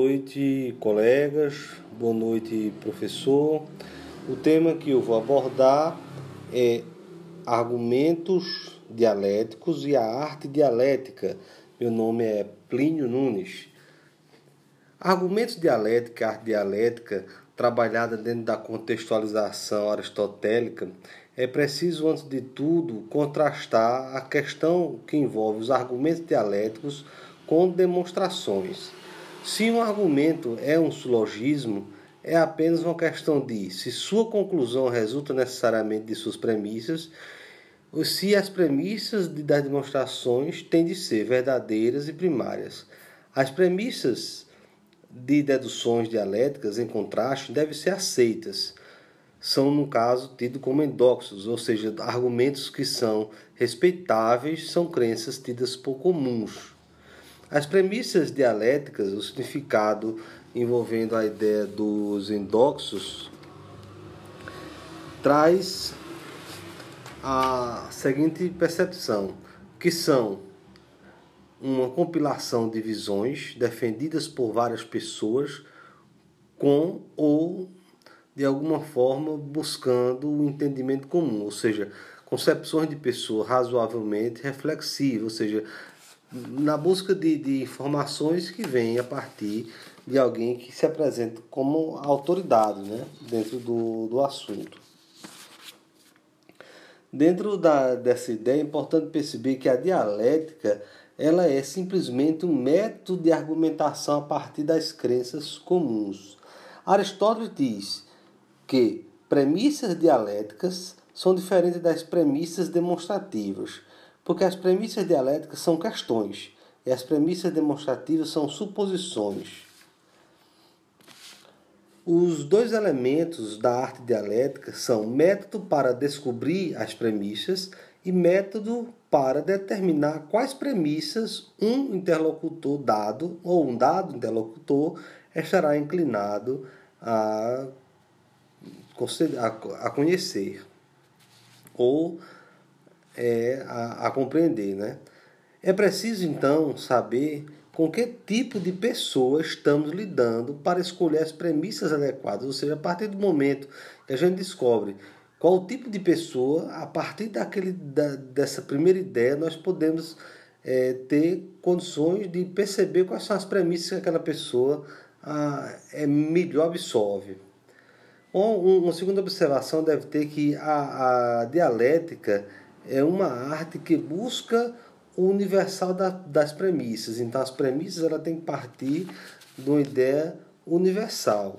Boa noite, colegas. Boa noite, professor. O tema que eu vou abordar é argumentos dialéticos e a arte dialética. Meu nome é Plínio Nunes. Argumentos dialética arte dialética, trabalhada dentro da contextualização aristotélica, é preciso, antes de tudo, contrastar a questão que envolve os argumentos dialéticos com demonstrações. Se um argumento é um silogismo, é apenas uma questão de se sua conclusão resulta necessariamente de suas premissas, ou se as premissas das demonstrações têm de ser verdadeiras e primárias. As premissas de deduções dialéticas, em contraste, devem ser aceitas. São, no caso, tidos como endóxos, ou seja, argumentos que são respeitáveis, são crenças tidas por comuns. As premissas dialéticas, o significado envolvendo a ideia dos endóxos, traz a seguinte percepção, que são uma compilação de visões defendidas por várias pessoas com ou de alguma forma buscando o um entendimento comum, ou seja, concepções de pessoa razoavelmente reflexivas, ou seja, na busca de, de informações que vêm a partir de alguém que se apresenta como autoridade né, dentro do, do assunto. Dentro da, dessa ideia é importante perceber que a dialética ela é simplesmente um método de argumentação a partir das crenças comuns. Aristóteles diz que premissas dialéticas são diferentes das premissas demonstrativas porque as premissas dialéticas são questões e as premissas demonstrativas são suposições. Os dois elementos da arte dialética são método para descobrir as premissas e método para determinar quais premissas um interlocutor dado ou um dado interlocutor estará inclinado a, a conhecer ou é, a, a compreender. Né? É preciso então saber com que tipo de pessoa estamos lidando para escolher as premissas adequadas, ou seja, a partir do momento que a gente descobre qual o tipo de pessoa, a partir daquele, da, dessa primeira ideia, nós podemos é, ter condições de perceber quais são as premissas que aquela pessoa ah, é, melhor absorve. Uma segunda observação deve ter que a, a dialética é uma arte que busca o universal da, das premissas. Então, as premissas ela tem que partir de uma ideia universal.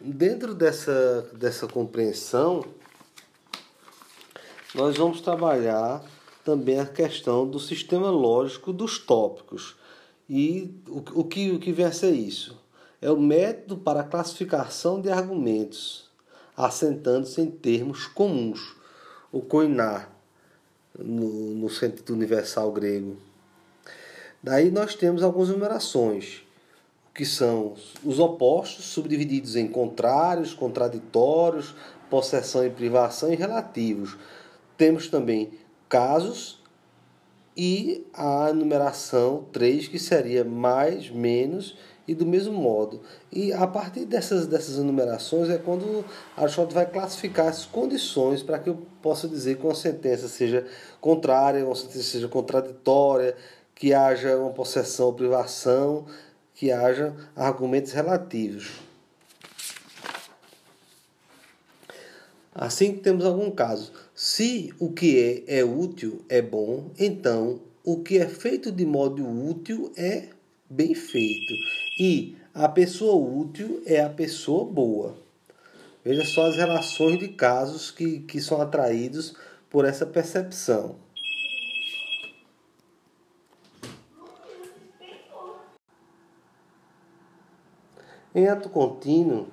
Dentro dessa, dessa compreensão, nós vamos trabalhar também a questão do sistema lógico dos tópicos. E o, o, que, o que vem a ser isso? É o método para a classificação de argumentos, assentando-se em termos comuns o koiná, no, no sentido universal grego. Daí nós temos algumas numerações, que são os opostos, subdivididos em contrários, contraditórios, possessão e privação e relativos. Temos também casos e a numeração 3, que seria mais, menos e do mesmo modo. E a partir dessas, dessas enumerações é quando Aristóteles vai classificar as condições para que eu possa dizer que uma sentença seja contrária, uma sentença seja contraditória, que haja uma possessão ou privação, que haja argumentos relativos. Assim que temos algum caso. Se o que é é útil é bom, então o que é feito de modo útil é bem feito. E a pessoa útil é a pessoa boa. Veja só as relações de casos que, que são atraídos por essa percepção. Em ato contínuo,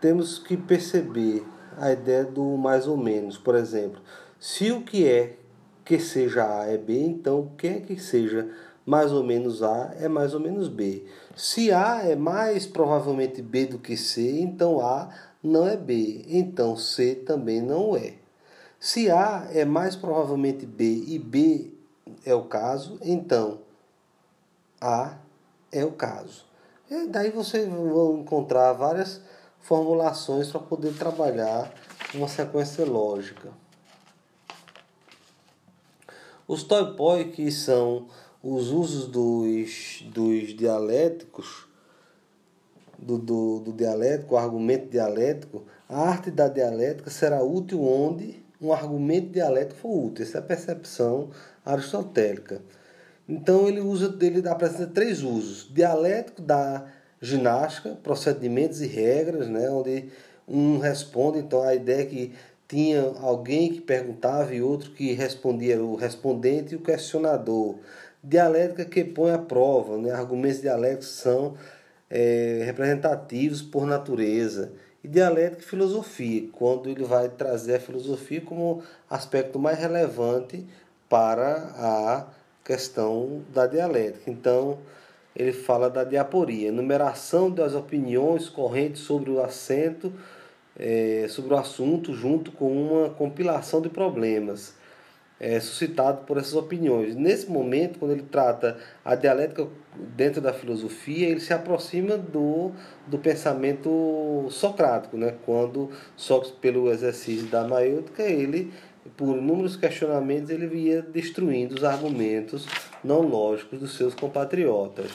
temos que perceber a ideia do mais ou menos. Por exemplo, se o que é que seja A é B, então o que é que seja mais ou menos A é mais ou menos B. Se A é mais provavelmente B do que C, então A não é B, então C também não é. Se A é mais provavelmente B e B é o caso, então A é o caso. E daí você vai encontrar várias formulações para poder trabalhar uma sequência lógica. Os toipoi, que são os usos dos, dos dialéticos, do, do, do dialético, o argumento dialético, a arte da dialética será útil onde um argumento dialético for útil. Essa é a percepção aristotélica. Então ele usa ele apresenta três usos: dialético da ginástica, procedimentos e regras, né, onde um responde, então a ideia é que tinha alguém que perguntava e outro que respondia, o respondente e o questionador. Dialética que põe à prova, né? argumentos dialéticos são é, representativos por natureza. E dialética e filosofia, quando ele vai trazer a filosofia como aspecto mais relevante para a questão da dialética. Então, ele fala da diaporia, enumeração das opiniões correntes sobre o assento, é, sobre o assunto, junto com uma compilação de problemas é, suscitado por essas opiniões. Nesse momento, quando ele trata a dialética dentro da filosofia, ele se aproxima do, do pensamento socrático, né? quando Sócrates, pelo exercício da maêutica, ele por inúmeros questionamentos, ele ia destruindo os argumentos não lógicos dos seus compatriotas.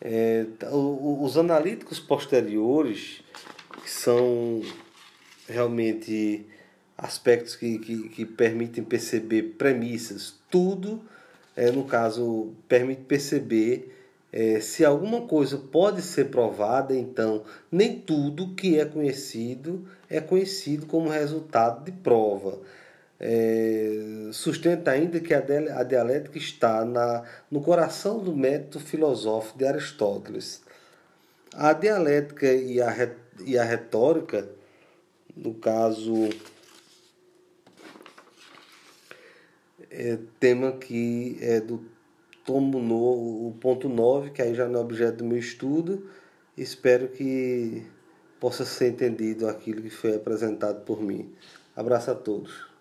É, os analíticos posteriores, que são realmente aspectos que, que, que permitem perceber premissas, tudo, é, no caso, permite perceber é, se alguma coisa pode ser provada, então nem tudo que é conhecido é conhecido como resultado de prova. É, sustenta ainda que a, dialética está na, no coração do método filosófico de Aristóteles. A dialética e a, e a retórica, no caso, é tema que é do tomo no, o ponto 9, que aí já não é objeto do meu estudo. Espero que possa ser entendido aquilo que foi apresentado por mim. Abraço a todos.